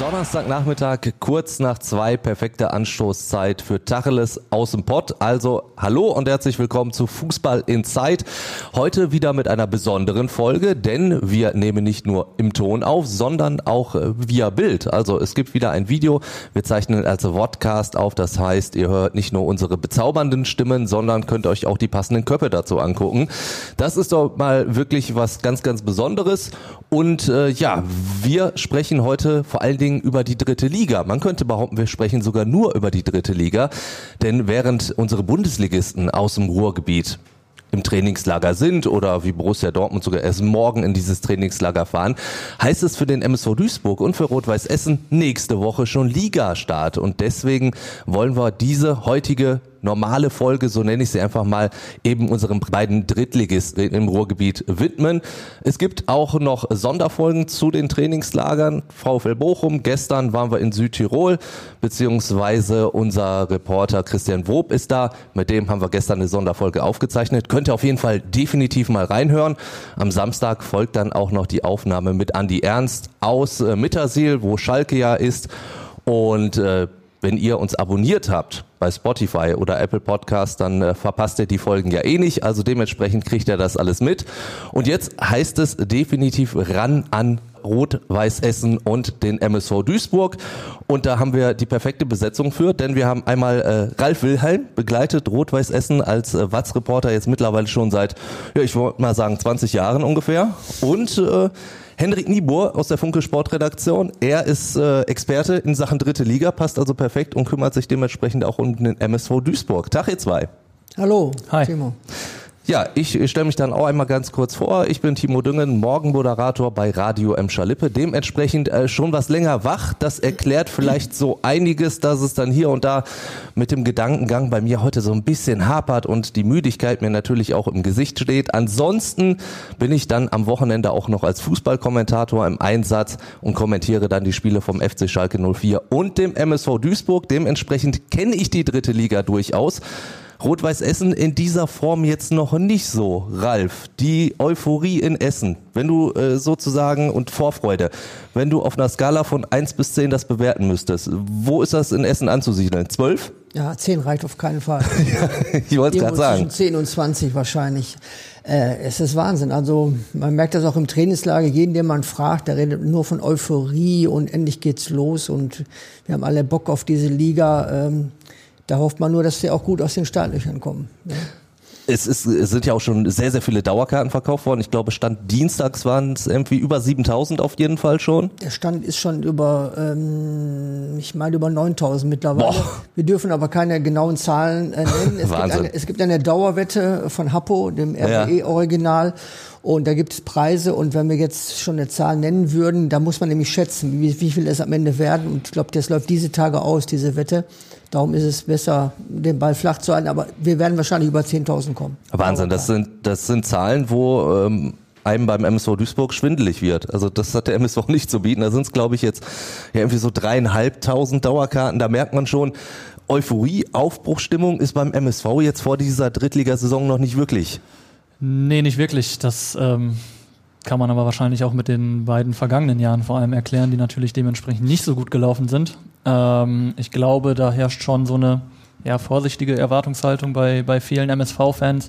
Donnerstagnachmittag, kurz nach zwei, perfekte Anstoßzeit für Tacheles aus dem Pott. Also hallo und herzlich willkommen zu Fußball in Zeit. Heute wieder mit einer besonderen Folge, denn wir nehmen nicht nur im Ton auf, sondern auch äh, via Bild. Also es gibt wieder ein Video. Wir zeichnen als Podcast auf. Das heißt, ihr hört nicht nur unsere bezaubernden Stimmen, sondern könnt euch auch die passenden Köpfe dazu angucken. Das ist doch mal wirklich was ganz, ganz Besonderes. Und äh, ja, wir sprechen heute vor allen Dingen Dingen über die dritte Liga. Man könnte behaupten, wir sprechen sogar nur über die dritte Liga, denn während unsere Bundesligisten aus dem Ruhrgebiet im Trainingslager sind oder wie Borussia Dortmund sogar erst morgen in dieses Trainingslager fahren, heißt es für den MSV Duisburg und für Rot-Weiß Essen nächste Woche schon Ligastart. Und deswegen wollen wir diese heutige normale Folge, so nenne ich sie einfach mal, eben unseren beiden Drittligisten im Ruhrgebiet widmen. Es gibt auch noch Sonderfolgen zu den Trainingslagern. VfL Bochum, gestern waren wir in Südtirol, beziehungsweise unser Reporter Christian Wob ist da. Mit dem haben wir gestern eine Sonderfolge aufgezeichnet. Könnt ihr auf jeden Fall definitiv mal reinhören. Am Samstag folgt dann auch noch die Aufnahme mit Andy Ernst aus äh, Mittersil, wo Schalke ja ist. Und äh, wenn ihr uns abonniert habt bei Spotify oder Apple Podcast, dann äh, verpasst ihr die Folgen ja eh nicht. Also dementsprechend kriegt ihr das alles mit. Und jetzt heißt es definitiv ran an Rot-Weiß Essen und den MSV Duisburg. Und da haben wir die perfekte Besetzung für, denn wir haben einmal äh, Ralf Wilhelm begleitet Rot-Weiß Essen als äh, Watz-Reporter jetzt mittlerweile schon seit, ja, ich wollte mal sagen, 20 Jahren ungefähr. Und äh, Henrik Niebuhr aus der Funke Sportredaktion. Er ist äh, Experte in Sachen dritte Liga, passt also perfekt und kümmert sich dementsprechend auch um den MSV Duisburg. Tag ihr zwei. Hallo, Hi. Timo. Ja, ich stelle mich dann auch einmal ganz kurz vor. Ich bin Timo Düngen, Morgenmoderator bei Radio M. Schalippe. Dementsprechend äh, schon was länger wach. Das erklärt vielleicht so einiges, dass es dann hier und da mit dem Gedankengang bei mir heute so ein bisschen hapert und die Müdigkeit mir natürlich auch im Gesicht steht. Ansonsten bin ich dann am Wochenende auch noch als Fußballkommentator im Einsatz und kommentiere dann die Spiele vom FC Schalke 04 und dem MSV Duisburg. Dementsprechend kenne ich die dritte Liga durchaus. Rot-Weiß Essen in dieser Form jetzt noch nicht so, Ralf. Die Euphorie in Essen, wenn du äh, sozusagen und Vorfreude, wenn du auf einer Skala von 1 bis 10 das bewerten müsstest, wo ist das in Essen anzusiedeln? 12? Ja, 10 reicht auf keinen Fall. ja, ich wollte es gerade sagen. Zwischen 10 und 20 wahrscheinlich. Äh, es ist Wahnsinn. Also man merkt das auch im Trainingslager. Jeden, den man fragt, der redet nur von Euphorie und endlich geht's los und wir haben alle Bock auf diese Liga. Ähm, da hofft man nur, dass sie auch gut aus den Startlöchern kommen. Ja. Es, ist, es sind ja auch schon sehr, sehr viele Dauerkarten verkauft worden. Ich glaube, Stand dienstags waren es irgendwie über 7000 auf jeden Fall schon. Der Stand ist schon über, ähm, ich meine, über 9000 mittlerweile. Boah. Wir dürfen aber keine genauen Zahlen äh, nennen. Es, Wahnsinn. Gibt eine, es gibt eine Dauerwette von Happo, dem RWE-Original. Ja. Und da gibt es Preise. Und wenn wir jetzt schon eine Zahl nennen würden, da muss man nämlich schätzen, wie, wie viel es am Ende werden. Und ich glaube, das läuft diese Tage aus, diese Wette. Darum ist es besser, den Ball flach zu halten. Aber wir werden wahrscheinlich über 10.000 kommen. Wahnsinn, das sind, das sind Zahlen, wo ähm, einem beim MSV Duisburg schwindelig wird. Also das hat der MSV nicht zu bieten. Da sind es, glaube ich, jetzt ja, irgendwie so dreieinhalbtausend Dauerkarten. Da merkt man schon, Euphorie, Aufbruchstimmung ist beim MSV jetzt vor dieser Drittligasaison noch nicht wirklich. Nee, nicht wirklich. Das ähm, kann man aber wahrscheinlich auch mit den beiden vergangenen Jahren vor allem erklären, die natürlich dementsprechend nicht so gut gelaufen sind. Ähm, ich glaube, da herrscht schon so eine ja, vorsichtige Erwartungshaltung bei, bei vielen MSV-Fans.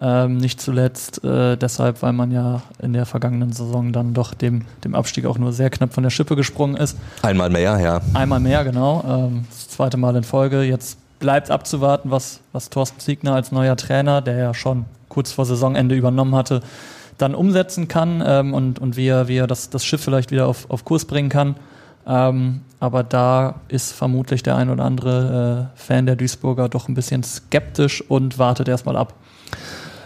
Ähm, nicht zuletzt äh, deshalb, weil man ja in der vergangenen Saison dann doch dem, dem Abstieg auch nur sehr knapp von der Schippe gesprungen ist. Einmal mehr, ja. Einmal mehr, genau. Ähm, das zweite Mal in Folge. Jetzt bleibt abzuwarten, was, was Thorsten Ziegner als neuer Trainer, der ja schon kurz vor Saisonende übernommen hatte, dann umsetzen kann ähm, und, und wie er, wie er das, das Schiff vielleicht wieder auf, auf Kurs bringen kann. Ähm, aber da ist vermutlich der ein oder andere äh, Fan der Duisburger doch ein bisschen skeptisch und wartet erstmal ab.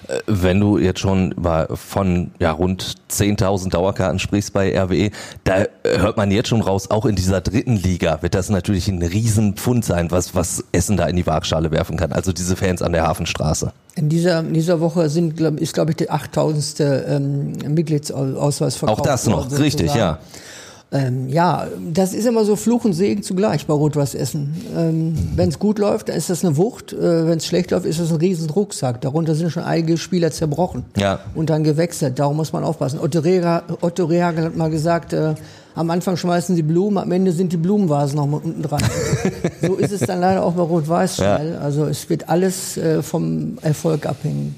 Äh, wenn du jetzt schon von ja, rund 10.000 Dauerkarten sprichst bei RWE, da äh, hört man jetzt schon raus, auch in dieser dritten Liga wird das natürlich ein Riesenpfund sein, was, was Essen da in die Waagschale werfen kann. Also diese Fans an der Hafenstraße. In dieser, in dieser Woche sind, glaub, ist, glaube ich, der 8000. Ähm, Mitgliedsausweis verkauft. Auch das noch, worden, richtig, ja. Ähm, ja, das ist immer so Fluch und Segen zugleich bei Rot-Weiß Essen. Ähm, wenn es gut läuft, dann ist das eine Wucht. Äh, wenn es schlecht läuft, ist das ein riesen Rucksack. Darunter sind schon einige Spieler zerbrochen ja. und dann gewechselt. Darum muss man aufpassen. Otto, Rehagel, Otto Rehagel hat mal gesagt, äh, am Anfang schmeißen sie Blumen, am Ende sind die Blumenvasen noch mal unten dran. so ist es dann leider auch bei Rot-Weiß schnell. Ja. Also es wird alles äh, vom Erfolg abhängen.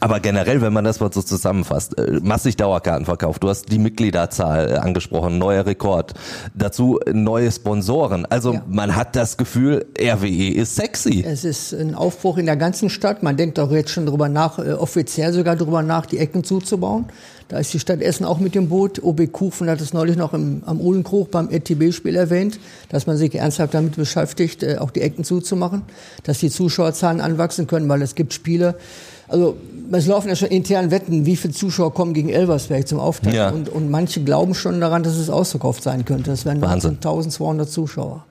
Aber generell, wenn man das mal so zusammenfasst, äh, massig Dauerkartenverkauf, du hast die Mitgliederzahl äh, angesprochen, neuer Rekord, dazu neue Sponsoren. Also ja. man hat das Gefühl, RWE ist sexy. Es ist ein Aufbruch in der ganzen Stadt. Man denkt auch jetzt schon drüber nach, äh, offiziell sogar drüber nach, die Ecken zuzubauen. Da ist die Stadt Essen auch mit dem Boot. OB Kufen hat es neulich noch im, am Uhlenkrug beim RTB-Spiel erwähnt, dass man sich ernsthaft damit beschäftigt, äh, auch die Ecken zuzumachen, dass die Zuschauerzahlen anwachsen können, weil es gibt Spiele. Also es laufen ja schon intern Wetten, wie viele Zuschauer kommen gegen Elversberg zum Auftakt. Ja. Und, und manche glauben schon daran, dass es ausverkauft sein könnte. Das wären 1200 Zuschauer.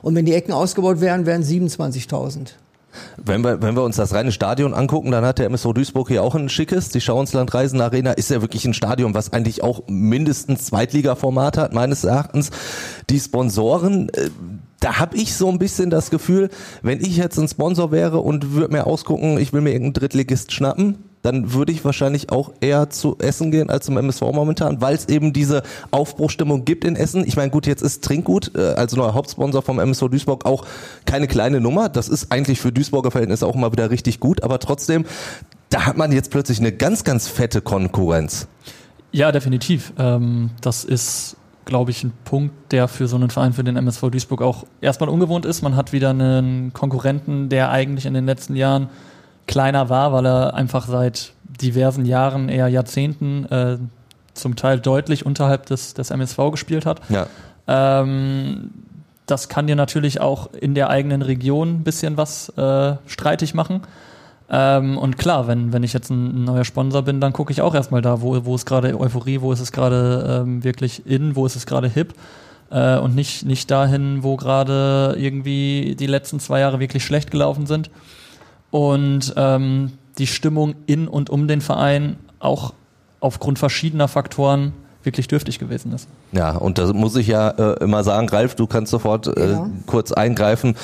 Und wenn die Ecken ausgebaut wären, wären 27.000. Wenn wir, wenn wir uns das reine Stadion angucken, dann hat der MSV Duisburg hier auch ein schickes. Die Schauensland-Reisen Arena ist ja wirklich ein Stadion, was eigentlich auch mindestens Zweitliga-Format hat, meines Erachtens. Die Sponsoren, äh, da habe ich so ein bisschen das Gefühl, wenn ich jetzt ein Sponsor wäre und würde mir ausgucken, ich will mir irgendeinen Drittligist schnappen, dann würde ich wahrscheinlich auch eher zu Essen gehen als zum MSV momentan, weil es eben diese Aufbruchstimmung gibt in Essen. Ich meine, gut, jetzt ist Trinkgut äh, als neuer Hauptsponsor vom MSV Duisburg auch keine kleine Nummer. Das ist eigentlich für Duisburger Verhältnisse auch mal wieder richtig gut, aber trotzdem, da hat man jetzt plötzlich eine ganz, ganz fette Konkurrenz. Ja, definitiv. Ähm, das ist glaube ich, ein Punkt, der für so einen Verein, für den MSV Duisburg auch erstmal ungewohnt ist. Man hat wieder einen Konkurrenten, der eigentlich in den letzten Jahren kleiner war, weil er einfach seit diversen Jahren, eher Jahrzehnten, äh, zum Teil deutlich unterhalb des, des MSV gespielt hat. Ja. Ähm, das kann dir natürlich auch in der eigenen Region ein bisschen was äh, streitig machen. Ähm, und klar, wenn, wenn ich jetzt ein, neuer Sponsor bin, dann gucke ich auch erstmal da, wo, wo ist gerade Euphorie, wo ist es gerade ähm, wirklich in, wo ist es gerade hip. Äh, und nicht, nicht dahin, wo gerade irgendwie die letzten zwei Jahre wirklich schlecht gelaufen sind und ähm, die Stimmung in und um den Verein auch aufgrund verschiedener Faktoren wirklich dürftig gewesen ist. Ja, und da muss ich ja äh, immer sagen, Ralf, du kannst sofort äh, ja. kurz eingreifen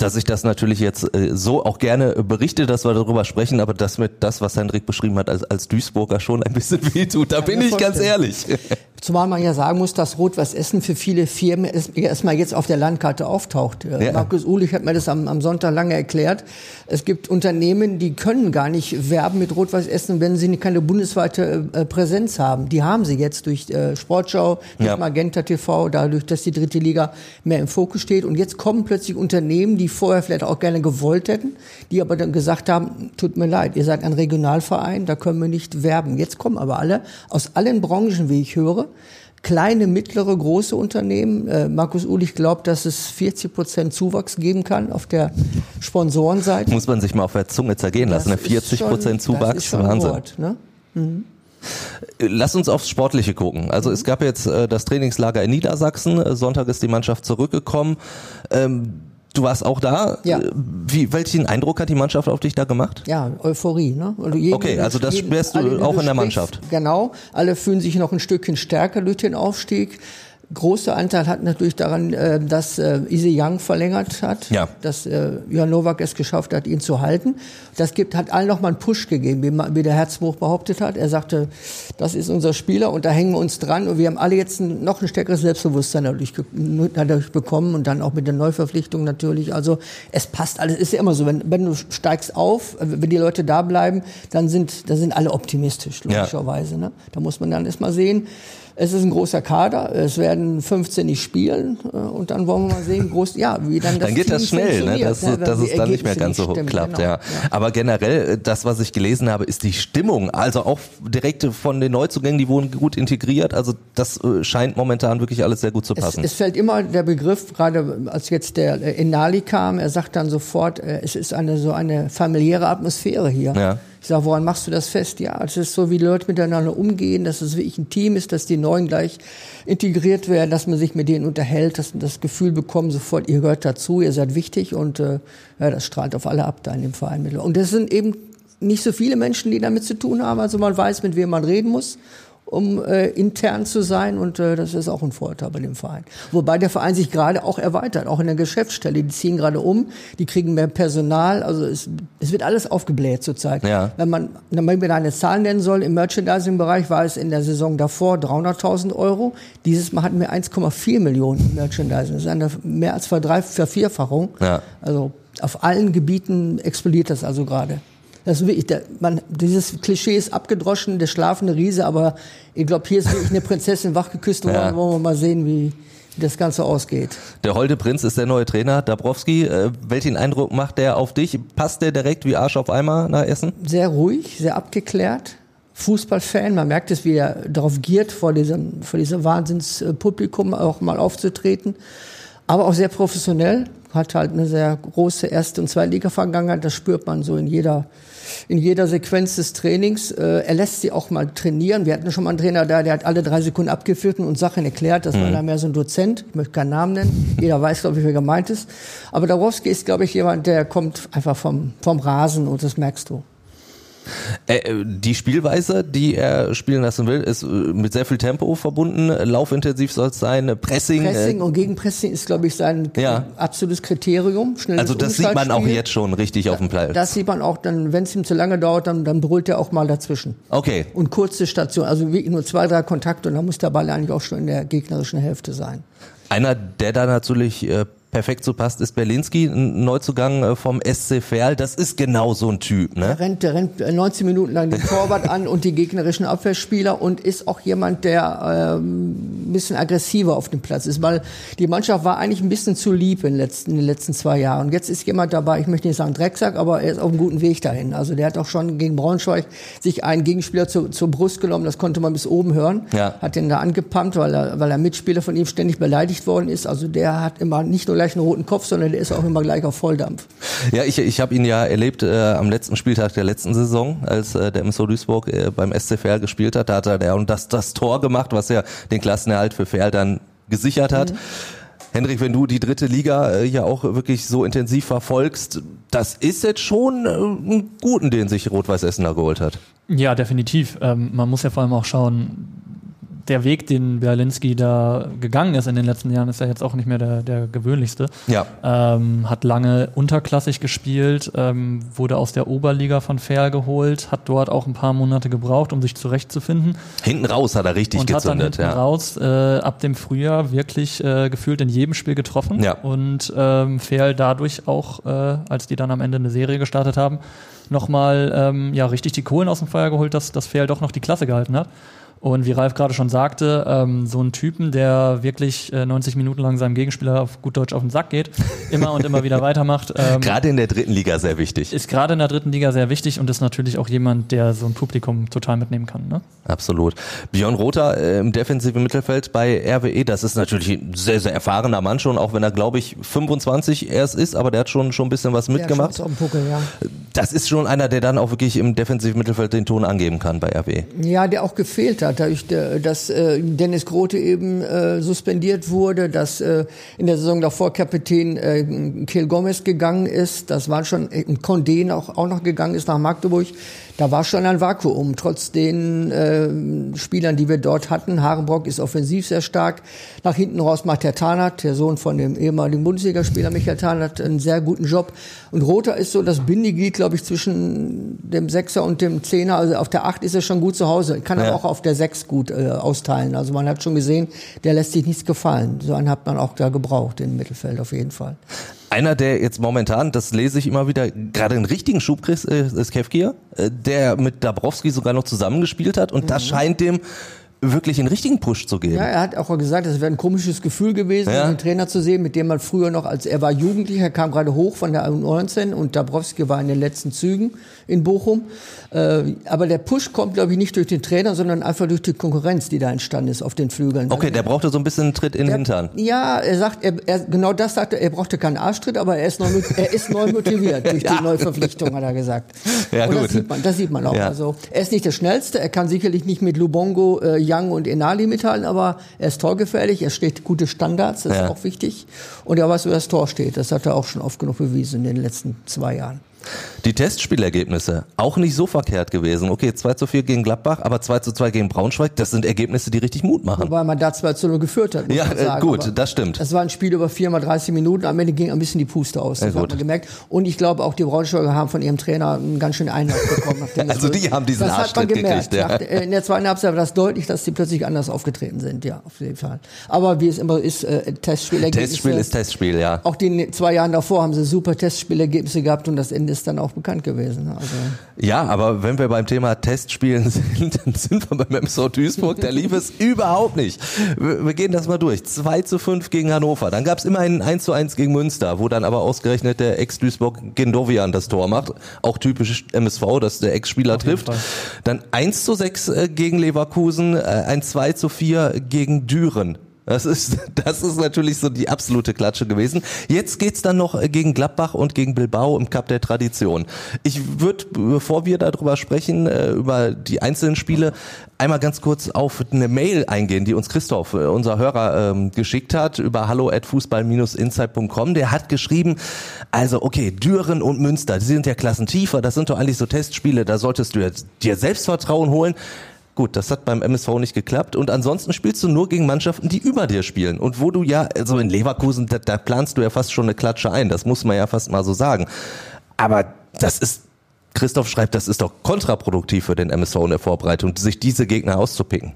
dass ich das natürlich jetzt äh, so auch gerne berichte, dass wir darüber sprechen, aber dass mir das, was Hendrik beschrieben hat, als, als Duisburger schon ein bisschen wehtut. Da ja, bin ich ganz ehrlich. Zumal man ja sagen muss, dass Rot-Weiß Essen für viele Firmen erstmal jetzt auf der Landkarte auftaucht. Äh, ja. Markus Uhlich hat mir das am, am, Sonntag lange erklärt. Es gibt Unternehmen, die können gar nicht werben mit Rot-Weiß Essen, wenn sie keine bundesweite äh, Präsenz haben. Die haben sie jetzt durch äh, Sportschau, durch ja. Magenta TV, dadurch, dass die dritte Liga mehr im Fokus steht. Und jetzt kommen plötzlich Unternehmen, die vorher vielleicht auch gerne gewollt hätten, die aber dann gesagt haben, tut mir leid, ihr seid ein Regionalverein, da können wir nicht werben. Jetzt kommen aber alle aus allen Branchen, wie ich höre, kleine, mittlere, große Unternehmen. Äh, Markus Ulich glaubt, dass es 40 Prozent Zuwachs geben kann auf der Sponsorenseite. Muss man sich mal auf der Zunge zergehen lassen. Ne? 40 Prozent Zuwachs, das ist schon Wahnsinn. Wort, ne? mhm. Lass uns aufs Sportliche gucken. Also mhm. es gab jetzt äh, das Trainingslager in Niedersachsen. Sonntag ist die Mannschaft zurückgekommen. Ähm, Du warst auch da. Ja. Wie, welchen Eindruck hat die Mannschaft auf dich da gemacht? Ja, Euphorie. Ne? Also jeden, okay, also das spürst du auch in der Mannschaft. Genau. Alle fühlen sich noch ein Stückchen stärker durch den Aufstieg großer Anteil hat natürlich daran, äh, dass äh, Ise Young verlängert hat, ja. dass äh, Jan Nowak es geschafft hat, ihn zu halten. Das gibt, hat allen nochmal einen Push gegeben, wie, wie der Herzbuch behauptet hat. Er sagte, das ist unser Spieler und da hängen wir uns dran und wir haben alle jetzt ein, noch ein stärkeres Selbstbewusstsein dadurch, dadurch bekommen und dann auch mit der Neuverpflichtung natürlich. Also es passt alles, ist ja immer so, wenn, wenn du steigst auf, wenn die Leute da bleiben, dann sind, da sind alle optimistisch, logischerweise. Ja. Ne? Da muss man dann erstmal sehen, es ist ein großer Kader, es werden 15 nicht spielen äh, und dann wollen wir mal sehen, groß, ja, wie dann das Dann geht Team das schnell, ne? dass, ja, dass es dann nicht mehr ganz so stimmen, klappt. Genau, ja. ja. Aber generell, äh, das, was ich gelesen habe, ist die Stimmung, also auch direkt von den Neuzugängen, die wurden gut integriert, also das äh, scheint momentan wirklich alles sehr gut zu passen. Es, es fällt immer der Begriff, gerade als jetzt der Enali kam, er sagt dann sofort, es ist eine so eine familiäre Atmosphäre hier. Ja. Ich sage, woran machst du das fest? Ja, es ist so, wie Leute miteinander umgehen, dass es wirklich ein Team ist, dass die Neuen gleich integriert werden, dass man sich mit denen unterhält, dass man das Gefühl bekommt, sofort, ihr gehört dazu, ihr seid wichtig und äh, ja, das strahlt auf alle ab da in dem Verein. Und das sind eben nicht so viele Menschen, die damit zu tun haben. Also man weiß, mit wem man reden muss um äh, intern zu sein und äh, das ist auch ein Vorteil bei dem Verein. Wobei der Verein sich gerade auch erweitert, auch in der Geschäftsstelle. Die ziehen gerade um, die kriegen mehr Personal, also es, es wird alles aufgebläht zurzeit. Ja. Wenn man, wenn man eine Zahl nennen soll, im Merchandising-Bereich war es in der Saison davor 300.000 Euro. Dieses Mal hatten wir 1,4 Millionen im Merchandising. Das ist eine mehr als Vervierfachung. Ja. Also auf allen Gebieten explodiert das also gerade. Das ist wirklich, der, man, dieses Klischee ist abgedroschen, der schlafende Riese, aber ich glaube, hier ist wirklich eine Prinzessin wachgeküsst und ja. wollen wir mal sehen, wie, wie das Ganze ausgeht. Der Holde Prinz ist der neue Trainer, Dabrowski. Äh, welchen Eindruck macht der auf dich? Passt der direkt wie Arsch auf Eimer nach Essen? Sehr ruhig, sehr abgeklärt. Fußballfan, man merkt es, wie er darauf giert, vor diesem, vor diesem Wahnsinnspublikum auch mal aufzutreten. Aber auch sehr professionell, hat halt eine sehr große Erste- und Zweitliga-Vergangenheit. Das spürt man so in jeder, in jeder Sequenz des Trainings. Äh, er lässt sie auch mal trainieren. Wir hatten schon mal einen Trainer da, der hat alle drei Sekunden abgeführt und Sachen erklärt. Das mhm. war dann mehr so ein Dozent. Ich möchte keinen Namen nennen. Jeder weiß, glaube ich, wer gemeint ist. Aber Dabrowski ist, glaube ich, jemand, der kommt einfach vom, vom Rasen und das merkst du. Äh, äh, die Spielweise, die er spielen lassen will, ist äh, mit sehr viel Tempo verbunden. Laufintensiv soll es sein, Pressing. Pressing und Gegenpressing ist, glaube ich, sein ja. absolutes Kriterium. Schnelles also das sieht man auch jetzt schon richtig auf dem Platz. Das sieht man auch, dann, wenn es ihm zu lange dauert, dann, dann brüllt er auch mal dazwischen. Okay. Und kurze Station, also wirklich nur zwei, drei Kontakte und dann muss der Ball eigentlich auch schon in der gegnerischen Hälfte sein. Einer, der da natürlich äh, perfekt so passt, ist Berlinski, ein Neuzugang äh, vom SC Verl. Das ist genau so ein Typ, ne? Der rennt, der rennt 19 Minuten lang den Torwart an und die gegnerischen Abwehrspieler und ist auch jemand, der ähm, ein bisschen aggressiver auf dem Platz ist, weil die Mannschaft war eigentlich ein bisschen zu lieb in den letzten, in den letzten zwei Jahren. Und jetzt ist jemand dabei, ich möchte nicht sagen Drecksack, aber er ist auf einem guten Weg dahin. Also der hat auch schon gegen Braunschweig sich einen Gegenspieler zu, zur Brust genommen, das konnte man bis oben hören. Ja. Hat den da angepumpt, weil er, weil er Mitspieler von ihm ständig beleidigt worden ist. Also der hat immer nicht nur gleich einen roten Kopf, sondern der ist auch immer gleich auf Volldampf. Ja, ich, ich habe ihn ja erlebt äh, am letzten Spieltag der letzten Saison, als äh, der MSO Duisburg äh, beim SCFR gespielt hat. Da hat er der und das, das Tor gemacht, was ja den Klassenerhalt für Ferl dann gesichert hat. Mhm. Hendrik, wenn du die dritte Liga äh, ja auch wirklich so intensiv verfolgst, das ist jetzt schon äh, einen guten, den sich Rot-Weiß Essen da geholt hat. Ja, definitiv. Ähm, man muss ja vor allem auch schauen, der Weg, den Berlinski da gegangen ist in den letzten Jahren, ist ja jetzt auch nicht mehr der, der gewöhnlichste. Ja. Ähm, hat lange unterklassig gespielt, ähm, wurde aus der Oberliga von Fair geholt, hat dort auch ein paar Monate gebraucht, um sich zurechtzufinden. Hinten raus hat er richtig und gezündet. Hat dann hinten ja. raus äh, ab dem Frühjahr wirklich äh, gefühlt in jedem Spiel getroffen. Ja. Und ähm, Fair dadurch auch, äh, als die dann am Ende eine Serie gestartet haben, nochmal ähm, ja, richtig die Kohlen aus dem Feuer geholt, dass, dass Fair doch noch die Klasse gehalten hat. Und wie Ralf gerade schon sagte, ähm, so ein Typen, der wirklich äh, 90 Minuten lang seinem Gegenspieler auf gut Deutsch auf den Sack geht, immer und immer wieder weitermacht. Ähm, gerade in der dritten Liga sehr wichtig. Ist gerade in der dritten Liga sehr wichtig und ist natürlich auch jemand, der so ein Publikum total mitnehmen kann. Ne? Absolut. Björn Rother äh, im defensiven Mittelfeld bei RWE, das ist natürlich ein sehr, sehr erfahrener Mann schon, auch wenn er, glaube ich, 25 erst ist, aber der hat schon, schon ein bisschen was mitgemacht. Ja, Puckel, ja. Das ist schon einer, der dann auch wirklich im defensiven Mittelfeld den Ton angeben kann bei RWE. Ja, der auch gefehlt hat hat, dadurch, dass äh, Dennis Grote eben äh, suspendiert wurde, dass äh, in der Saison davor Kapitän äh, Kiel Gomez gegangen ist, das war schon, äh, Condé auch, auch noch gegangen ist nach Magdeburg. Da war schon ein Vakuum, trotz den äh, Spielern, die wir dort hatten. Harenbrock ist offensiv sehr stark. Nach hinten raus macht Herr Tarnath, der Sohn von dem ehemaligen Bundesligaspieler Michael Tarnath, einen sehr guten Job. Und Rother ist so das Bindeglied, glaube ich, zwischen dem Sechser und dem Zehner. Also auf der Acht ist er schon gut zu Hause. Kann ja. aber auch auf der Sechs gut äh, austeilen. Also man hat schon gesehen, der lässt sich nichts gefallen. So einen hat man auch da gebraucht im Mittelfeld auf jeden Fall. Einer, der jetzt momentan, das lese ich immer wieder, gerade einen richtigen Schub kriegt, äh, ist Kevkir, äh, der mit Dabrowski sogar noch zusammengespielt hat und mhm. das scheint dem wirklich einen richtigen Push zu geben. Ja, er hat auch gesagt, es wäre ein komisches Gefühl gewesen, ja. einen Trainer zu sehen, mit dem man früher noch, als er war Jugendlicher, kam gerade hoch von der U19 und Dabrowski war in den letzten Zügen in Bochum. Äh, aber der Push kommt, glaube ich, nicht durch den Trainer, sondern einfach durch die Konkurrenz, die da entstanden ist auf den Flügeln. Okay, der brauchte so ein bisschen einen Tritt in den Hintern. Ja, er sagt, er, er, genau das sagte er, er brauchte keinen Arschtritt, aber er ist neu, er ist neu motiviert durch ja. die Neuverpflichtung, hat er gesagt. Ja, und gut. Das sieht man, das sieht man auch. Ja. Also, er ist nicht der Schnellste, er kann sicherlich nicht mit Lubongo äh, Young und Enali mithalten, aber er ist torgefährlich, er steht gute Standards, das ja. ist auch wichtig. Und er weiß, wo das Tor steht. Das hat er auch schon oft genug bewiesen in den letzten zwei Jahren. Die Testspielergebnisse auch nicht so verkehrt gewesen. Okay, 2 zu 4 gegen Gladbach, aber 2 zu 2 gegen Braunschweig, das sind Ergebnisse, die richtig Mut machen. Wobei man da 2 zu 0 geführt hat. Ja, äh, gut, aber das stimmt. Es war ein Spiel über 4 mal 30 Minuten, am Ende ging ein bisschen die Puste aus, das ja, hat man gemerkt. Und ich glaube auch die Braunschweiger haben von ihrem Trainer einen ganz schönen Einlauf bekommen. also die haben diesen das hat man gemerkt. Ja. Nach, äh, in der zweiten Halbzeit war das deutlich, dass die plötzlich anders aufgetreten sind, ja, auf jeden Fall. Aber wie es immer ist, äh, Testspielergebnisse. Testspiel ist Testspiel, ja. Auch die zwei Jahren davor haben sie super Testspielergebnisse gehabt und das Ende ist dann auch bekannt gewesen. Also ja, aber wenn wir beim Thema Testspielen sind, dann sind wir beim MSV Duisburg. Da lief es überhaupt nicht. Wir, gehen das mal durch. 2 zu 5 gegen Hannover. Dann gab es immer ein 1 zu 1 gegen Münster, wo dann aber ausgerechnet der Ex-Duisburg Gendovian das Tor macht. Auch typisch MSV, dass der Ex-Spieler trifft. Fall. Dann 1 zu 6 äh, gegen Leverkusen, äh, ein 2 zu 4 gegen Düren. Das ist, das ist natürlich so die absolute Klatsche gewesen. Jetzt geht's dann noch gegen Gladbach und gegen Bilbao im Cup der Tradition. Ich würde, bevor wir darüber sprechen, äh, über die einzelnen Spiele, einmal ganz kurz auf eine Mail eingehen, die uns Christoph, äh, unser Hörer, ähm, geschickt hat über hallo at fußball-insight.com. Der hat geschrieben, also okay, Düren und Münster, die sind ja klassentiefer, das sind doch eigentlich so Testspiele, da solltest du dir Selbstvertrauen holen. Gut, das hat beim MSV nicht geklappt. Und ansonsten spielst du nur gegen Mannschaften, die über dir spielen. Und wo du ja, also in Leverkusen, da, da planst du ja fast schon eine Klatsche ein. Das muss man ja fast mal so sagen. Aber das ist, Christoph schreibt, das ist doch kontraproduktiv für den MSV in der Vorbereitung, sich diese Gegner auszupicken.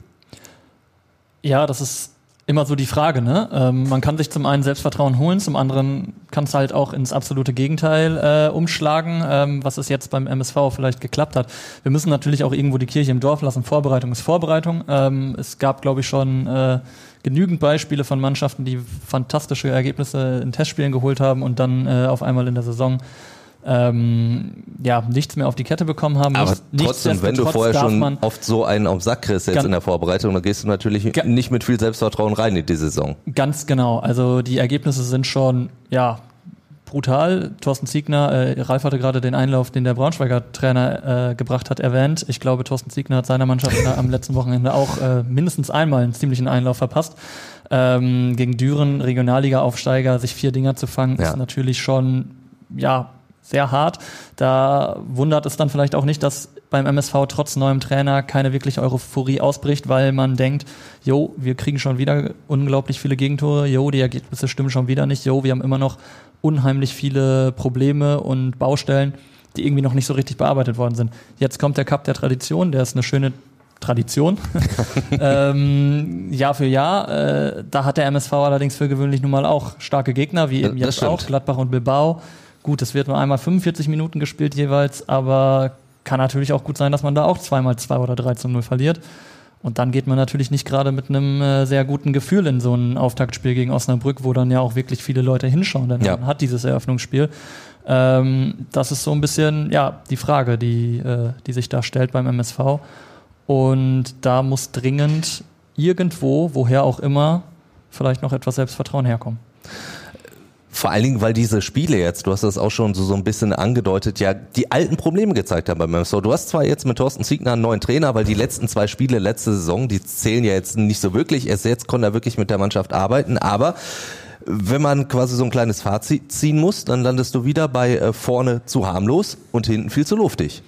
Ja, das ist immer so die Frage, ne? Ähm, man kann sich zum einen Selbstvertrauen holen, zum anderen kann es halt auch ins absolute Gegenteil äh, umschlagen, ähm, was es jetzt beim MSV vielleicht geklappt hat. Wir müssen natürlich auch irgendwo die Kirche im Dorf lassen. Vorbereitung ist Vorbereitung. Ähm, es gab, glaube ich, schon äh, genügend Beispiele von Mannschaften, die fantastische Ergebnisse in Testspielen geholt haben und dann äh, auf einmal in der Saison ähm, ja, nichts mehr auf die Kette bekommen haben. Aber trotzdem, wenn du vorher schon oft so einen auf Sack kriegst jetzt in der Vorbereitung, dann gehst du natürlich nicht mit viel Selbstvertrauen rein in die Saison. Ganz genau. Also die Ergebnisse sind schon, ja, brutal. Thorsten Ziegner, äh, Ralf hatte gerade den Einlauf, den der Braunschweiger Trainer äh, gebracht hat, erwähnt. Ich glaube, Thorsten Ziegner hat seiner Mannschaft am letzten Wochenende auch äh, mindestens einmal einen ziemlichen Einlauf verpasst. Ähm, gegen Düren, Regionalliga-Aufsteiger, sich vier Dinger zu fangen, ja. ist natürlich schon, ja, sehr hart. Da wundert es dann vielleicht auch nicht, dass beim MSV trotz neuem Trainer keine wirkliche Euphorie ausbricht, weil man denkt, jo, wir kriegen schon wieder unglaublich viele Gegentore, jo, die Ergebnisse stimmen schon wieder nicht, jo, wir haben immer noch unheimlich viele Probleme und Baustellen, die irgendwie noch nicht so richtig bearbeitet worden sind. Jetzt kommt der Cup der Tradition, der ist eine schöne Tradition. ähm, Jahr für Jahr. Äh, da hat der MSV allerdings für gewöhnlich nun mal auch starke Gegner, wie eben jetzt auch Gladbach und Bilbao. Gut, es wird nur einmal 45 Minuten gespielt jeweils, aber kann natürlich auch gut sein, dass man da auch zweimal 2 oder 3 zu 0 verliert. Und dann geht man natürlich nicht gerade mit einem äh, sehr guten Gefühl in so ein Auftaktspiel gegen Osnabrück, wo dann ja auch wirklich viele Leute hinschauen, denn ja. man hat dieses Eröffnungsspiel. Ähm, das ist so ein bisschen ja die Frage, die, äh, die sich da stellt beim MSV. Und da muss dringend irgendwo, woher auch immer, vielleicht noch etwas Selbstvertrauen herkommen. Vor allen Dingen, weil diese Spiele jetzt, du hast das auch schon so, so ein bisschen angedeutet, ja, die alten Probleme gezeigt haben beim MSV. Du hast zwar jetzt mit Thorsten Ziegner einen neuen Trainer, weil die letzten zwei Spiele letzte Saison, die zählen ja jetzt nicht so wirklich. Erst jetzt konnte er wirklich mit der Mannschaft arbeiten, aber wenn man quasi so ein kleines Fazit ziehen muss, dann landest du wieder bei äh, vorne zu harmlos und hinten viel zu luftig.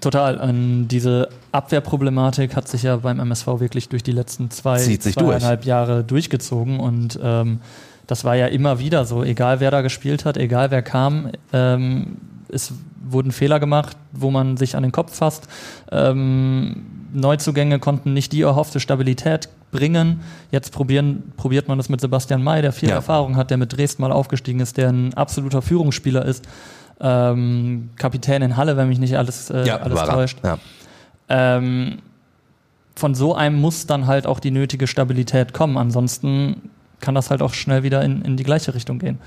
Total. Und diese Abwehrproblematik hat sich ja beim MSV wirklich durch die letzten zwei, zweieinhalb durch. Jahre durchgezogen und ähm, das war ja immer wieder so, egal wer da gespielt hat, egal wer kam, ähm, es wurden Fehler gemacht, wo man sich an den Kopf fasst. Ähm, Neuzugänge konnten nicht die erhoffte Stabilität bringen. Jetzt probieren, probiert man das mit Sebastian May, der viel ja. Erfahrung hat, der mit Dresden mal aufgestiegen ist, der ein absoluter Führungsspieler ist. Ähm, Kapitän in Halle, wenn mich nicht alles, äh, ja, alles täuscht. Ja. Ähm, von so einem muss dann halt auch die nötige Stabilität kommen. Ansonsten kann das halt auch schnell wieder in, in die gleiche Richtung gehen.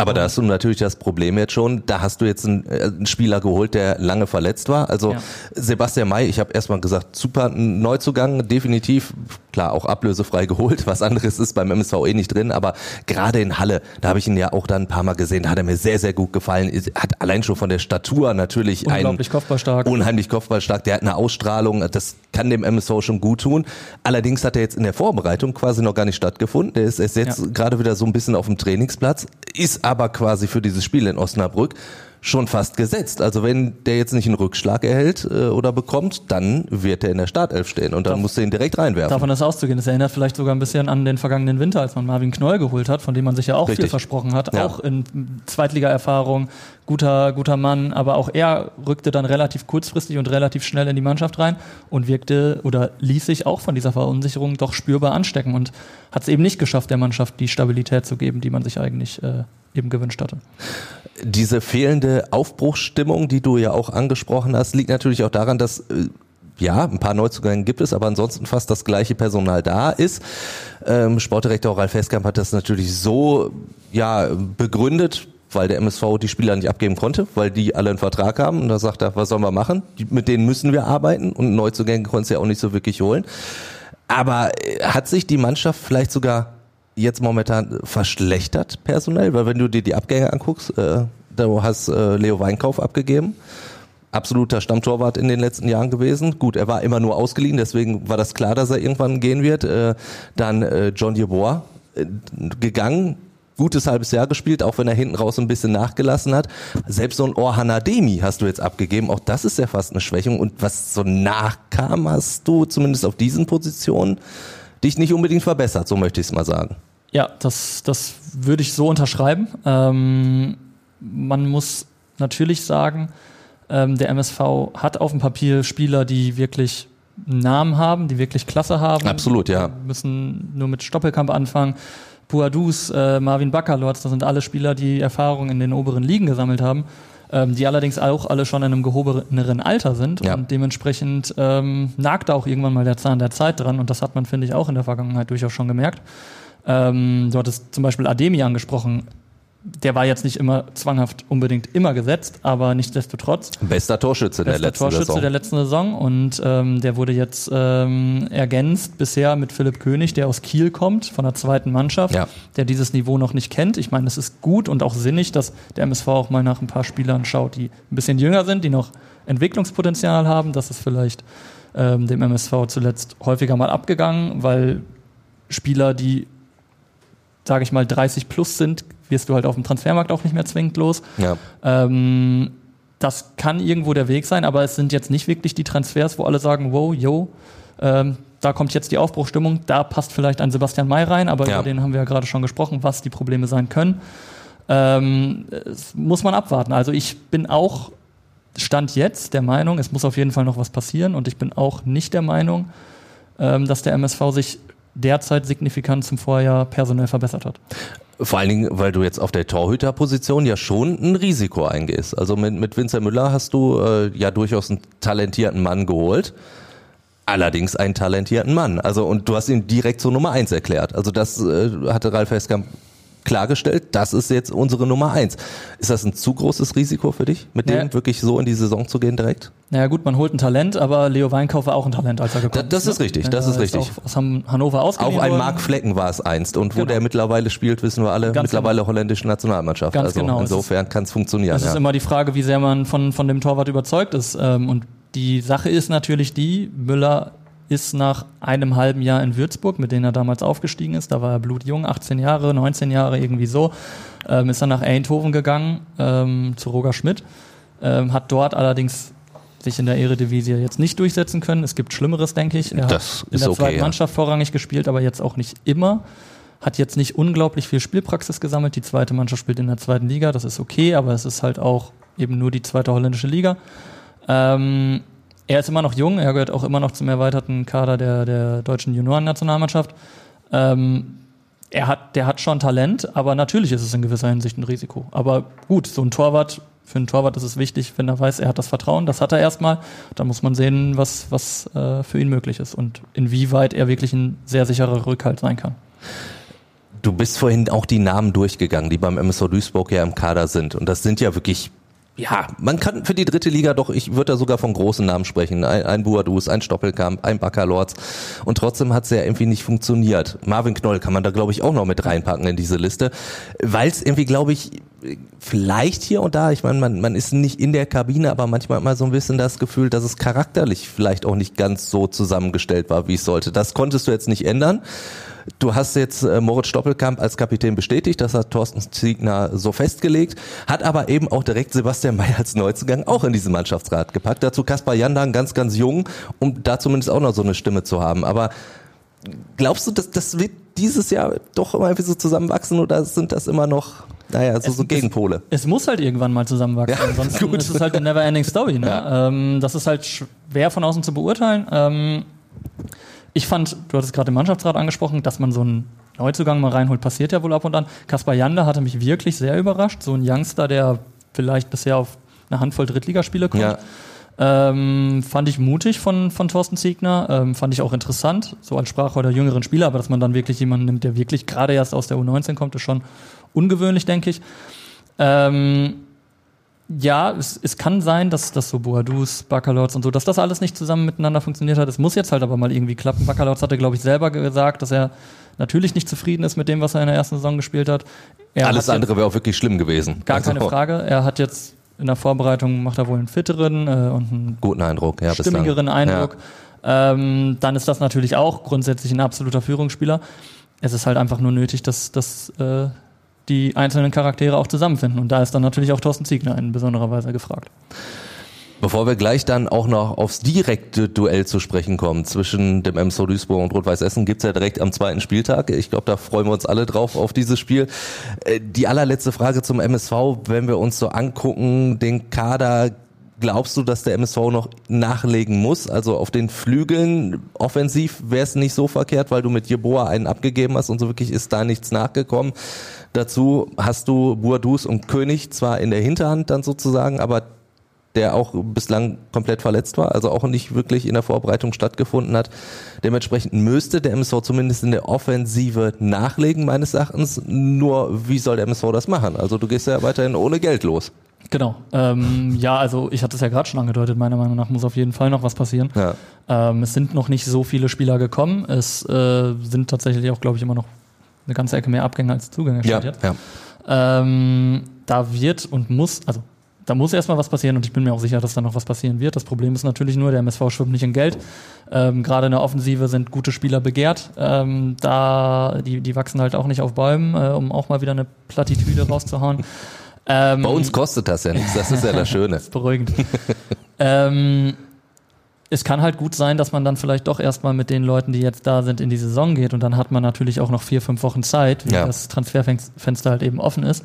Aber da hast du natürlich das Problem jetzt schon, da hast du jetzt einen, äh, einen Spieler geholt, der lange verletzt war. Also ja. Sebastian May, ich habe erstmal gesagt, super Neuzugang, definitiv, klar, auch ablösefrei geholt. Was anderes ist beim MSV eh nicht drin, aber gerade in Halle, da habe ich ihn ja auch dann ein paar Mal gesehen, da hat er mir sehr, sehr gut gefallen. Hat allein schon von der Statur natürlich Unglaublich einen, Kopfballstark. Unheimlich Kopfballstark, der hat eine Ausstrahlung, das kann dem MSV schon gut tun. Allerdings hat er jetzt in der Vorbereitung quasi noch gar nicht stattgefunden. Der ist, ist jetzt ja. gerade wieder so ein bisschen auf dem Trainingsplatz, ist aber quasi für dieses Spiel in Osnabrück schon fast gesetzt. Also wenn der jetzt nicht einen Rückschlag erhält äh, oder bekommt, dann wird er in der Startelf stehen und dann Darf, musst du ihn direkt reinwerfen. Davon ist auszugehen. Das erinnert vielleicht sogar ein bisschen an den vergangenen Winter, als man Marvin Knoll geholt hat, von dem man sich ja auch Richtig. viel versprochen hat, ja. auch in Zweitliga-Erfahrung, guter, guter Mann, aber auch er rückte dann relativ kurzfristig und relativ schnell in die Mannschaft rein und wirkte oder ließ sich auch von dieser Verunsicherung doch spürbar anstecken und hat es eben nicht geschafft, der Mannschaft die Stabilität zu geben, die man sich eigentlich äh, eben gewünscht hatte. Diese fehlende Aufbruchsstimmung, die du ja auch angesprochen hast, liegt natürlich auch daran, dass äh, ja, ein paar Neuzugänge gibt es, aber ansonsten fast das gleiche Personal da ist. Ähm, Sportdirektor Ralf Heskamp hat das natürlich so ja, begründet, weil der MSV die Spieler nicht abgeben konnte, weil die alle einen Vertrag haben. Und da sagt er, was sollen wir machen? Die, mit denen müssen wir arbeiten und Neuzugänge konnten sie ja auch nicht so wirklich holen. Aber äh, hat sich die Mannschaft vielleicht sogar jetzt momentan verschlechtert personell? Weil wenn du dir die Abgänge anguckst, äh, du hast äh, Leo Weinkauf abgegeben, absoluter Stammtorwart in den letzten Jahren gewesen. Gut, er war immer nur ausgeliehen, deswegen war das klar, dass er irgendwann gehen wird. Äh, dann äh, John Yeboah äh, gegangen, gutes halbes Jahr gespielt, auch wenn er hinten raus ein bisschen nachgelassen hat. Selbst so ein Orhan Ademi hast du jetzt abgegeben, auch das ist ja fast eine Schwächung. Und was so nachkam, hast du zumindest auf diesen Positionen dich nicht unbedingt verbessert, so möchte ich es mal sagen. Ja, das, das würde ich so unterschreiben. Ähm, man muss natürlich sagen, ähm, der MSV hat auf dem Papier Spieler, die wirklich Namen haben, die wirklich Klasse haben. Absolut, ja. Wir müssen nur mit Stoppelkamp anfangen. Puadus, äh, Marvin Baccalords, das sind alle Spieler, die Erfahrung in den oberen Ligen gesammelt haben, ähm, die allerdings auch alle schon in einem gehobeneren Alter sind ja. und dementsprechend ähm, nagt auch irgendwann mal der Zahn der Zeit dran und das hat man, finde ich, auch in der Vergangenheit durchaus schon gemerkt. Ähm, du hattest zum Beispiel Ademi angesprochen der war jetzt nicht immer zwanghaft unbedingt immer gesetzt, aber nichtsdestotrotz. Bester Torschütze bester der letzten Torschütze Saison. der letzten Saison und ähm, der wurde jetzt ähm, ergänzt bisher mit Philipp König, der aus Kiel kommt, von der zweiten Mannschaft, ja. der dieses Niveau noch nicht kennt. Ich meine, es ist gut und auch sinnig, dass der MSV auch mal nach ein paar Spielern schaut, die ein bisschen jünger sind, die noch Entwicklungspotenzial haben. Das ist vielleicht ähm, dem MSV zuletzt häufiger mal abgegangen, weil Spieler, die sage ich mal, 30 plus sind, wirst du halt auf dem Transfermarkt auch nicht mehr zwingend los. Ja. Ähm, das kann irgendwo der Weg sein, aber es sind jetzt nicht wirklich die Transfers, wo alle sagen, wow, yo, ähm, da kommt jetzt die Aufbruchstimmung, da passt vielleicht ein Sebastian May rein, aber ja. über den haben wir ja gerade schon gesprochen, was die Probleme sein können. Ähm, muss man abwarten. Also ich bin auch Stand jetzt der Meinung, es muss auf jeden Fall noch was passieren und ich bin auch nicht der Meinung, ähm, dass der MSV sich derzeit signifikant zum Vorjahr personell verbessert hat. Vor allen Dingen, weil du jetzt auf der Torhüterposition ja schon ein Risiko eingehst. Also mit, mit Vincent Müller hast du äh, ja durchaus einen talentierten Mann geholt. Allerdings einen talentierten Mann. Also, und du hast ihn direkt zur Nummer eins erklärt. Also, das äh, hatte Ralf Heskamp klargestellt, das ist jetzt unsere Nummer eins. Ist das ein zu großes Risiko für dich, mit dem wirklich so in die Saison zu gehen direkt? Naja gut, man holt ein Talent, aber Leo Weinkauf war auch ein Talent, als er gekommen ist. Das ist ne? richtig, das ist richtig. Auch aus Hannover ausgeliehen Auch ein Mark Flecken war es einst und wo genau. der mittlerweile spielt, wissen wir alle, Ganz mittlerweile genau. holländische Nationalmannschaft. Ganz also genau. insofern kann es funktionieren. Es ja. ist immer die Frage, wie sehr man von, von dem Torwart überzeugt ist. Ähm, und die Sache ist natürlich die, Müller ist nach einem halben Jahr in Würzburg, mit denen er damals aufgestiegen ist, da war er blutjung, 18 Jahre, 19 Jahre, irgendwie so, ähm, ist er nach Eindhoven gegangen, ähm, zu Roger Schmidt, ähm, hat dort allerdings sich in der Eredivisie jetzt nicht durchsetzen können. Es gibt Schlimmeres, denke ich. Er das hat in der okay, zweiten Mannschaft vorrangig gespielt, aber jetzt auch nicht immer. Hat jetzt nicht unglaublich viel Spielpraxis gesammelt. Die zweite Mannschaft spielt in der zweiten Liga, das ist okay, aber es ist halt auch eben nur die zweite holländische Liga. Ähm, er ist immer noch jung, er gehört auch immer noch zum erweiterten Kader der, der deutschen Juniorennationalmannschaft. Ähm, er hat, der hat schon Talent, aber natürlich ist es in gewisser Hinsicht ein Risiko. Aber gut, so ein Torwart, für einen Torwart ist es wichtig, wenn er weiß, er hat das Vertrauen, das hat er erstmal. Da muss man sehen, was, was äh, für ihn möglich ist und inwieweit er wirklich ein sehr sicherer Rückhalt sein kann. Du bist vorhin auch die Namen durchgegangen, die beim MSV Duisburg ja im Kader sind. Und das sind ja wirklich ja, man kann für die dritte Liga doch, ich würde da sogar von großen Namen sprechen. Ein, ein Buadus, ein Stoppelkamp, ein Baccalords. Und trotzdem hat es ja irgendwie nicht funktioniert. Marvin Knoll kann man da, glaube ich, auch noch mit reinpacken in diese Liste. Weil es irgendwie, glaube ich, vielleicht hier und da, ich meine, man, man ist nicht in der Kabine, aber manchmal hat man so ein bisschen das Gefühl, dass es charakterlich vielleicht auch nicht ganz so zusammengestellt war, wie es sollte. Das konntest du jetzt nicht ändern. Du hast jetzt äh, Moritz Stoppelkamp als Kapitän bestätigt, das hat Thorsten Ziegner so festgelegt, hat aber eben auch direkt Sebastian May als Neuzugang auch in diesen Mannschaftsrat gepackt. Dazu Kaspar Jandan ganz, ganz jung, um da zumindest auch noch so eine Stimme zu haben. Aber glaubst du, dass das wird dieses Jahr doch immer so zusammenwachsen oder sind das immer noch naja, so, es, so Gegenpole. Es, es, muss halt irgendwann mal zusammenwachsen. Ja, Ansonsten gut. ist es halt eine never-ending Story. Ne? Ja. Ähm, das ist halt schwer von außen zu beurteilen. Ähm, ich fand, du hattest gerade den Mannschaftsrat angesprochen, dass man so einen Neuzugang mal reinholt, passiert ja wohl ab und an. Kaspar Janda hatte mich wirklich sehr überrascht. So ein Youngster, der vielleicht bisher auf eine Handvoll Drittligaspiele kommt. Ja. Ähm, fand ich mutig von, von Thorsten Ziegner, ähm, fand ich auch interessant, so als Sprachrohr der jüngeren Spieler, aber dass man dann wirklich jemanden nimmt, der wirklich gerade erst aus der U19 kommt, ist schon ungewöhnlich, denke ich. Ähm, ja, es, es kann sein, dass, dass so Boadus, Baccalords und so, dass das alles nicht zusammen miteinander funktioniert hat. Es muss jetzt halt aber mal irgendwie klappen. Baccalords hatte, glaube ich, selber gesagt, dass er natürlich nicht zufrieden ist mit dem, was er in der ersten Saison gespielt hat. Er alles hat andere wäre auch wirklich schlimm gewesen. Gar also. keine Frage. Er hat jetzt in der Vorbereitung, macht er wohl einen fitteren äh, und einen guten Eindruck, ja, stimmigeren Eindruck. Ja. Ähm, dann ist das natürlich auch grundsätzlich ein absoluter Führungsspieler. Es ist halt einfach nur nötig, dass, dass äh, die einzelnen Charaktere auch zusammenfinden. Und da ist dann natürlich auch Thorsten Ziegner in besonderer Weise gefragt. Bevor wir gleich dann auch noch aufs direkte Duell zu sprechen kommen zwischen dem MSV Duisburg und Rot-Weiß Essen, gibt's ja direkt am zweiten Spieltag. Ich glaube, da freuen wir uns alle drauf auf dieses Spiel. Äh, die allerletzte Frage zum MSV, wenn wir uns so angucken, den Kader Glaubst du, dass der MSV noch nachlegen muss? Also auf den Flügeln offensiv wäre es nicht so verkehrt, weil du mit Jeboa einen abgegeben hast und so wirklich ist da nichts nachgekommen. Dazu hast du Boadus und König zwar in der Hinterhand dann sozusagen, aber der auch bislang komplett verletzt war, also auch nicht wirklich in der Vorbereitung stattgefunden hat. Dementsprechend müsste der MSV zumindest in der Offensive nachlegen, meines Erachtens. Nur, wie soll der MSV das machen? Also du gehst ja weiterhin ohne Geld los. Genau. Ähm, ja, also ich hatte es ja gerade schon angedeutet, meiner Meinung nach muss auf jeden Fall noch was passieren. Ja. Ähm, es sind noch nicht so viele Spieler gekommen. Es äh, sind tatsächlich auch, glaube ich, immer noch eine ganze Ecke mehr Abgänge als Zugänge ja. Ja. Ähm, da wird und muss, also da muss erstmal was passieren und ich bin mir auch sicher, dass da noch was passieren wird. Das Problem ist natürlich nur, der MSV schwimmt nicht in Geld. Ähm, Gerade in der Offensive sind gute Spieler begehrt. Ähm, da, die, die wachsen halt auch nicht auf Bäumen, äh, um auch mal wieder eine Plattitüde rauszuhauen. Ähm, Bei uns kostet das ja nichts, das ist ja das Schöne. das ist beruhigend. ähm, es kann halt gut sein, dass man dann vielleicht doch erstmal mit den Leuten, die jetzt da sind, in die Saison geht und dann hat man natürlich auch noch vier, fünf Wochen Zeit, wie ja. das Transferfenster halt eben offen ist.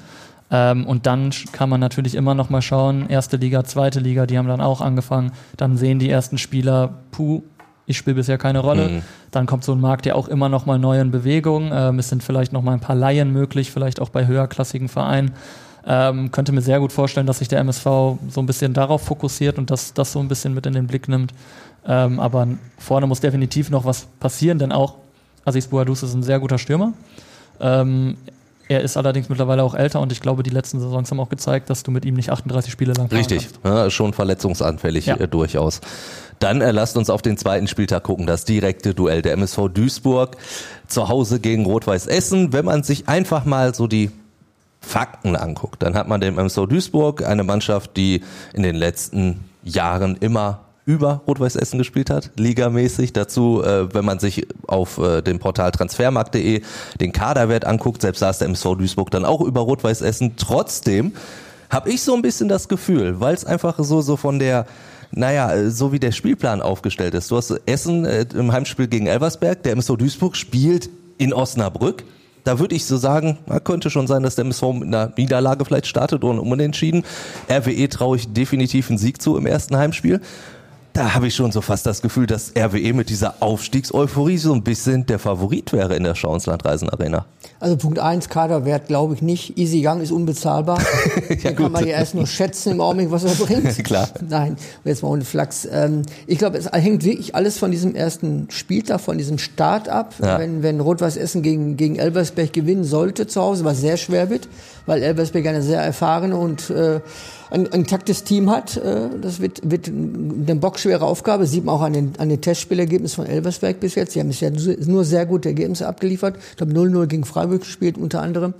Ähm, und dann kann man natürlich immer noch mal schauen, erste Liga, zweite Liga, die haben dann auch angefangen. Dann sehen die ersten Spieler, puh, ich spiele bisher keine Rolle. Mhm. Dann kommt so ein Markt ja auch immer noch mal neu in Bewegung. Ähm, es sind vielleicht noch mal ein paar Laien möglich, vielleicht auch bei höherklassigen Vereinen. Ähm, könnte mir sehr gut vorstellen, dass sich der MSV so ein bisschen darauf fokussiert und das, das so ein bisschen mit in den Blick nimmt. Ähm, aber vorne muss definitiv noch was passieren, denn auch Aziz Bouadouz ist ein sehr guter Stürmer. Ähm, er ist allerdings mittlerweile auch älter und ich glaube, die letzten Saisons haben auch gezeigt, dass du mit ihm nicht 38 Spiele lang Richtig, ja, schon verletzungsanfällig ja. äh, durchaus. Dann äh, lasst uns auf den zweiten Spieltag gucken, das direkte Duell der MSV Duisburg zu Hause gegen Rot-Weiß Essen. Wenn man sich einfach mal so die Fakten anguckt, dann hat man den MSV Duisburg, eine Mannschaft, die in den letzten Jahren immer über Rot-Weiß Essen gespielt hat, ligamäßig. Dazu, äh, wenn man sich auf äh, dem Portal transfermarkt.de den Kaderwert anguckt, selbst saß der MSV Duisburg dann auch über Rot-Weiß Essen. Trotzdem habe ich so ein bisschen das Gefühl, weil es einfach so, so von der naja, so wie der Spielplan aufgestellt ist. Du hast Essen äh, im Heimspiel gegen Elversberg, der MSV Duisburg spielt in Osnabrück da würde ich so sagen, na, könnte schon sein, dass der MSV mit einer Niederlage vielleicht startet oder unentschieden. RWE traue ich definitiv einen Sieg zu im ersten Heimspiel da habe ich schon so fast das Gefühl, dass RWE mit dieser Aufstiegseuphorie so ein bisschen der Favorit wäre in der Schauensland-Reisen Arena. Also Punkt eins Kaderwert glaube ich nicht. Easy Young ist unbezahlbar. ja, da kann man ja erst nur schätzen im Augenblick, was er bringt. Klar. Nein, jetzt mal ohne Flachs. Ähm, ich glaube, es hängt wirklich alles von diesem ersten Spieltag, von diesem Start ab. Ja. Wenn, wenn Rot-Weiß Essen gegen, gegen Elversberg gewinnen sollte zu Hause, was sehr schwer wird, weil Elversberg eine sehr erfahrene und äh, ein, ein taktes Team hat. Äh, das wird, wird eine bockschwere Aufgabe. Sieht man auch an den, an den Testspielergebnissen von Elversberg bis jetzt. Sie haben bisher nur sehr gute Ergebnisse abgeliefert. Ich glaube 0-0 gegen Freiburg gespielt unter anderem.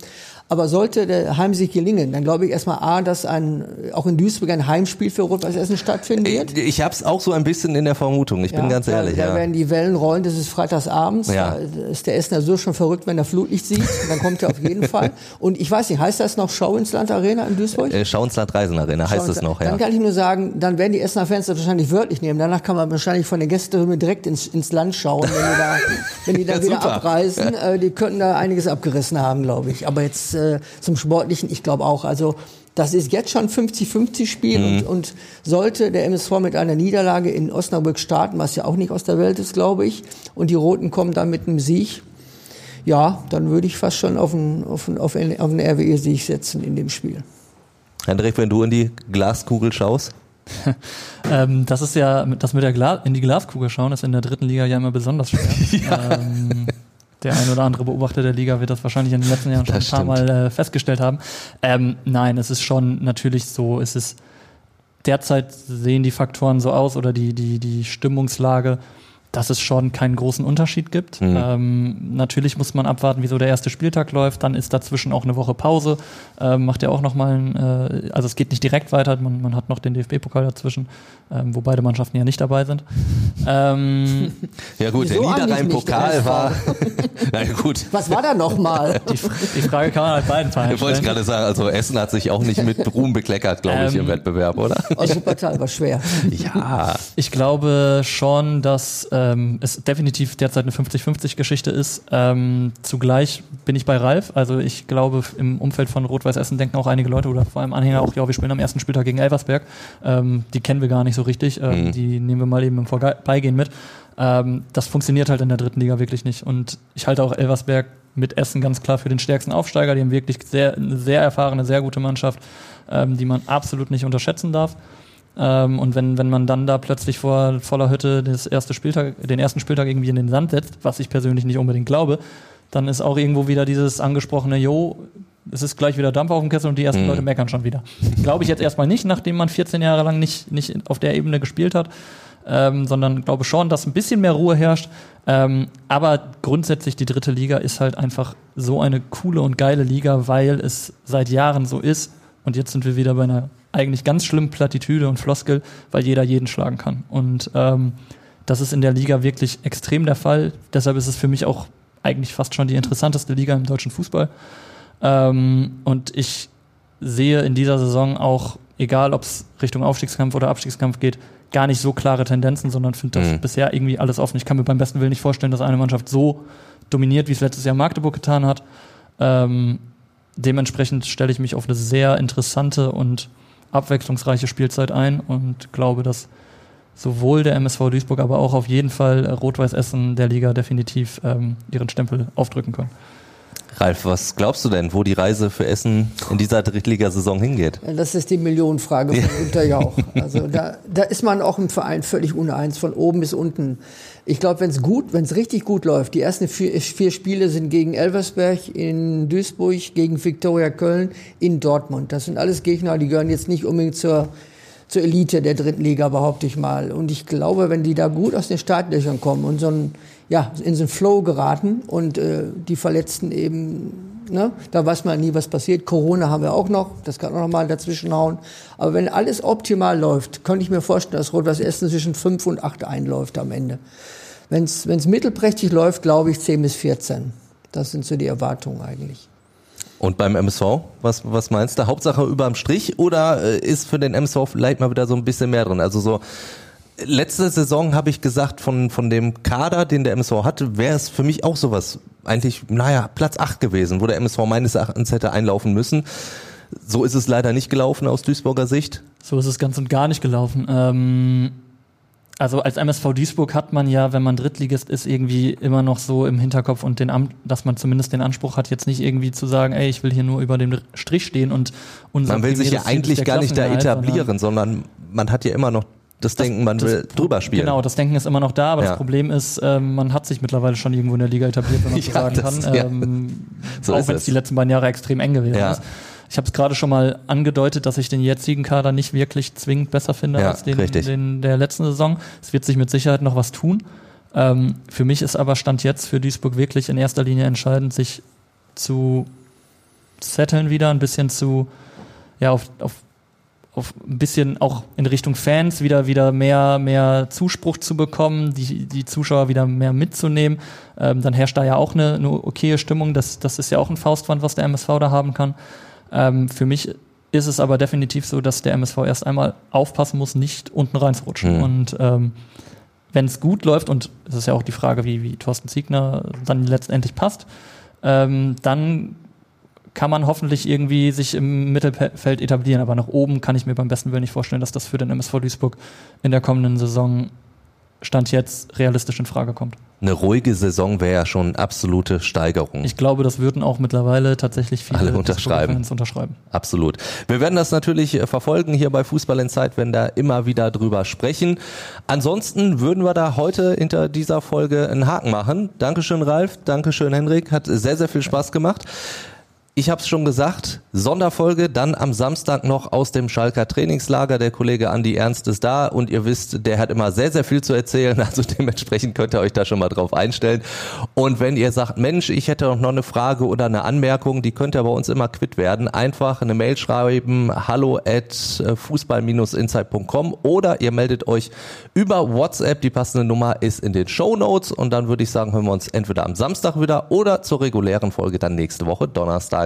Aber sollte der Heimsieg gelingen, dann glaube ich erstmal A, dass ein, auch in Duisburg ein Heimspiel für Rot-Weiß Essen stattfinden wird. Ich, ich habe es auch so ein bisschen in der Vermutung, ich ja, bin ganz ehrlich. Da, da ja. werden die Wellen rollen, das ist freitagsabends. Ja. Da ist der Essener so schon verrückt, wenn er Flutlicht sieht. dann kommt er auf jeden Fall. Und ich weiß nicht, heißt das noch Schau ins Land Arena in Duisburg? Äh, Schau ins Land Reisen Arena heißt es noch, ja. Dann kann ich nur sagen, dann werden die Essener Fans das wahrscheinlich wörtlich nehmen. Danach kann man wahrscheinlich von der Gästehymne direkt ins, ins Land schauen, wenn die da, wenn die da wieder super. abreisen. Äh, die könnten da einiges abgerissen haben, glaube ich. Aber jetzt äh, zum Sport Sportlichen, ich glaube auch. Also das ist jetzt schon 50-50 Spiel mhm. und, und, sollte der MSV mit einer Niederlage in Osnabrück starten, was ja auch nicht aus der Welt ist, glaube ich, und die Roten kommen dann mit einem Sieg, ja, dann würde ich fast schon auf einen, auf einen, auf einen, auf einen RWE-Sieg setzen in dem Spiel. Hendrik, wenn du in die Glaskugel schaust? ähm, das ist ja, das mit der Gla in die Glaskugel schauen ist in der dritten Liga ja immer besonders schwer. ja. ähm, der ein oder andere Beobachter der Liga wird das wahrscheinlich in den letzten Jahren schon ein paar Mal äh, festgestellt haben. Ähm, nein, es ist schon natürlich so, es ist derzeit sehen die Faktoren so aus oder die, die, die Stimmungslage dass es schon keinen großen Unterschied gibt. Mhm. Ähm, natürlich muss man abwarten, wieso der erste Spieltag läuft. Dann ist dazwischen auch eine Woche Pause. Ähm, macht ja auch nochmal, ein, äh, also es geht nicht direkt weiter. Man, man hat noch den DFB-Pokal dazwischen, ähm, wo beide Mannschaften ja nicht dabei sind. Ähm, ja gut, der Niederrhein-Pokal war. Na gut. Was war da nochmal? Die, die Frage kann man halt beiden Teilen stellen. Wollte ich gerade sagen. Also Essen hat sich auch nicht mit Ruhm bekleckert, glaube ich, im ähm, Wettbewerb, oder? Oh, Supertal war schwer. Ja. Ich glaube schon, dass ähm, es definitiv derzeit eine 50-50-Geschichte ist. Ähm, zugleich bin ich bei Ralf. Also ich glaube, im Umfeld von Rot-Weiß Essen denken auch einige Leute oder vor allem Anhänger auch, ja, wir spielen am ersten Spieltag gegen Elversberg. Ähm, die kennen wir gar nicht so richtig. Ähm, mhm. Die nehmen wir mal eben im Vorbeigehen mit. Ähm, das funktioniert halt in der dritten Liga wirklich nicht. Und ich halte auch Elversberg mit Essen ganz klar für den stärksten Aufsteiger. Die haben wirklich sehr, eine sehr erfahrene, sehr gute Mannschaft, ähm, die man absolut nicht unterschätzen darf. Ähm, und wenn, wenn man dann da plötzlich vor voller Hütte das erste Spieltag, den ersten Spieltag irgendwie in den Sand setzt, was ich persönlich nicht unbedingt glaube, dann ist auch irgendwo wieder dieses angesprochene, jo, es ist gleich wieder Dampf auf dem Kessel und die ersten mhm. Leute meckern schon wieder. glaube ich jetzt erstmal nicht, nachdem man 14 Jahre lang nicht, nicht auf der Ebene gespielt hat, ähm, sondern glaube schon, dass ein bisschen mehr Ruhe herrscht. Ähm, aber grundsätzlich die dritte Liga ist halt einfach so eine coole und geile Liga, weil es seit Jahren so ist. Und jetzt sind wir wieder bei einer eigentlich ganz schlimm Plattitüde und Floskel, weil jeder jeden schlagen kann. Und ähm, das ist in der Liga wirklich extrem der Fall. Deshalb ist es für mich auch eigentlich fast schon die interessanteste Liga im deutschen Fußball. Ähm, und ich sehe in dieser Saison auch, egal ob es Richtung Aufstiegskampf oder Abstiegskampf geht, gar nicht so klare Tendenzen, sondern finde das mhm. bisher irgendwie alles offen. Ich kann mir beim besten Willen nicht vorstellen, dass eine Mannschaft so dominiert, wie es letztes Jahr Magdeburg getan hat. Ähm, dementsprechend stelle ich mich auf eine sehr interessante und abwechslungsreiche Spielzeit ein und glaube, dass sowohl der MSV Duisburg, aber auch auf jeden Fall Rot-Weiß Essen der Liga definitiv ähm, ihren Stempel aufdrücken können. Ralf, was glaubst du denn, wo die Reise für Essen in dieser Drittligasaison hingeht? Das ist die Millionenfrage von Günter Jauch. Also da, da ist man auch im Verein völlig uneins, von oben bis unten. Ich glaube, wenn es gut, wenn es richtig gut läuft, die ersten vier, vier, Spiele sind gegen Elversberg, in Duisburg, gegen Viktoria Köln, in Dortmund. Das sind alles Gegner, die gehören jetzt nicht unbedingt zur, zur Elite der dritten Liga, behaupte ich mal. Und ich glaube, wenn die da gut aus den Startlöchern kommen und so ein, ja, in einen Flow geraten und äh, die Verletzten eben Ne? Da weiß man nie, was passiert. Corona haben wir auch noch, das kann auch noch mal dazwischen hauen. Aber wenn alles optimal läuft, könnte ich mir vorstellen, dass Rot-Weiß Essen zwischen 5 und 8 einläuft am Ende. Wenn es mittelprächtig läuft, glaube ich 10 bis 14. Das sind so die Erwartungen eigentlich. Und beim MSV, was, was meinst du? Hauptsache überm Strich oder äh, ist für den MSV vielleicht mal wieder so ein bisschen mehr drin? Also so letzte Saison habe ich gesagt, von, von dem Kader, den der MSV hatte, wäre es für mich auch sowas, eigentlich, naja, Platz 8 gewesen, wo der MSV meines Erachtens hätte einlaufen müssen. So ist es leider nicht gelaufen aus Duisburger Sicht. So ist es ganz und gar nicht gelaufen. Ähm, also als MSV Duisburg hat man ja, wenn man Drittligist ist, irgendwie immer noch so im Hinterkopf und den Am dass man zumindest den Anspruch hat, jetzt nicht irgendwie zu sagen, ey, ich will hier nur über den Strich stehen und unser Man will sich ja eigentlich gar nicht da etablieren, sondern man hat ja immer noch das, das Denken, man das, will drüber spielen. Genau, das Denken ist immer noch da, aber ja. das Problem ist, ähm, man hat sich mittlerweile schon irgendwo in der Liga etabliert, wenn man so ja, sagen das, kann. Ähm, so auch wenn es die letzten beiden Jahre extrem eng gewesen ist. Ich habe es gerade schon mal angedeutet, dass ich den jetzigen Kader nicht wirklich zwingend besser finde als den, den der letzten Saison. Es wird sich mit Sicherheit noch was tun. Ähm, für mich ist aber Stand jetzt für Duisburg wirklich in erster Linie entscheidend, sich zu setteln wieder, ein bisschen zu, ja, auf, auf, auf ein bisschen auch in Richtung Fans wieder, wieder mehr, mehr Zuspruch zu bekommen, die, die Zuschauer wieder mehr mitzunehmen. Ähm, dann herrscht da ja auch eine, eine okaye Stimmung. Das, das ist ja auch ein Faustwand, was der MSV da haben kann. Ähm, für mich ist es aber definitiv so, dass der MSV erst einmal aufpassen muss, nicht unten reinzurutschen. Mhm. Und ähm, wenn es gut läuft, und es ist ja auch die Frage, wie, wie Thorsten Ziegner dann letztendlich passt, ähm, dann kann man hoffentlich irgendwie sich im Mittelfeld etablieren. Aber nach oben kann ich mir beim besten Willen nicht vorstellen, dass das für den MSV Duisburg in der kommenden Saison Stand jetzt realistisch in Frage kommt. Eine ruhige Saison wäre ja schon absolute Steigerung. Ich glaube, das würden auch mittlerweile tatsächlich viele Alle unterschreiben. unterschreiben. Absolut. Wir werden das natürlich äh, verfolgen hier bei Fußball in Zeit, wenn da immer wieder drüber sprechen. Ansonsten würden wir da heute hinter dieser Folge einen Haken machen. Dankeschön, Ralf. Dankeschön, Henrik. Hat sehr, sehr viel Spaß gemacht. Ich habe es schon gesagt, Sonderfolge dann am Samstag noch aus dem Schalker Trainingslager. Der Kollege Andi Ernst ist da und ihr wisst, der hat immer sehr, sehr viel zu erzählen. Also dementsprechend könnt ihr euch da schon mal drauf einstellen. Und wenn ihr sagt, Mensch, ich hätte noch eine Frage oder eine Anmerkung, die könnt ihr bei uns immer quitt werden. Einfach eine Mail schreiben, hallo at fußball-insight.com oder ihr meldet euch über WhatsApp. Die passende Nummer ist in den Show Notes und dann würde ich sagen, hören wir uns entweder am Samstag wieder oder zur regulären Folge dann nächste Woche Donnerstag.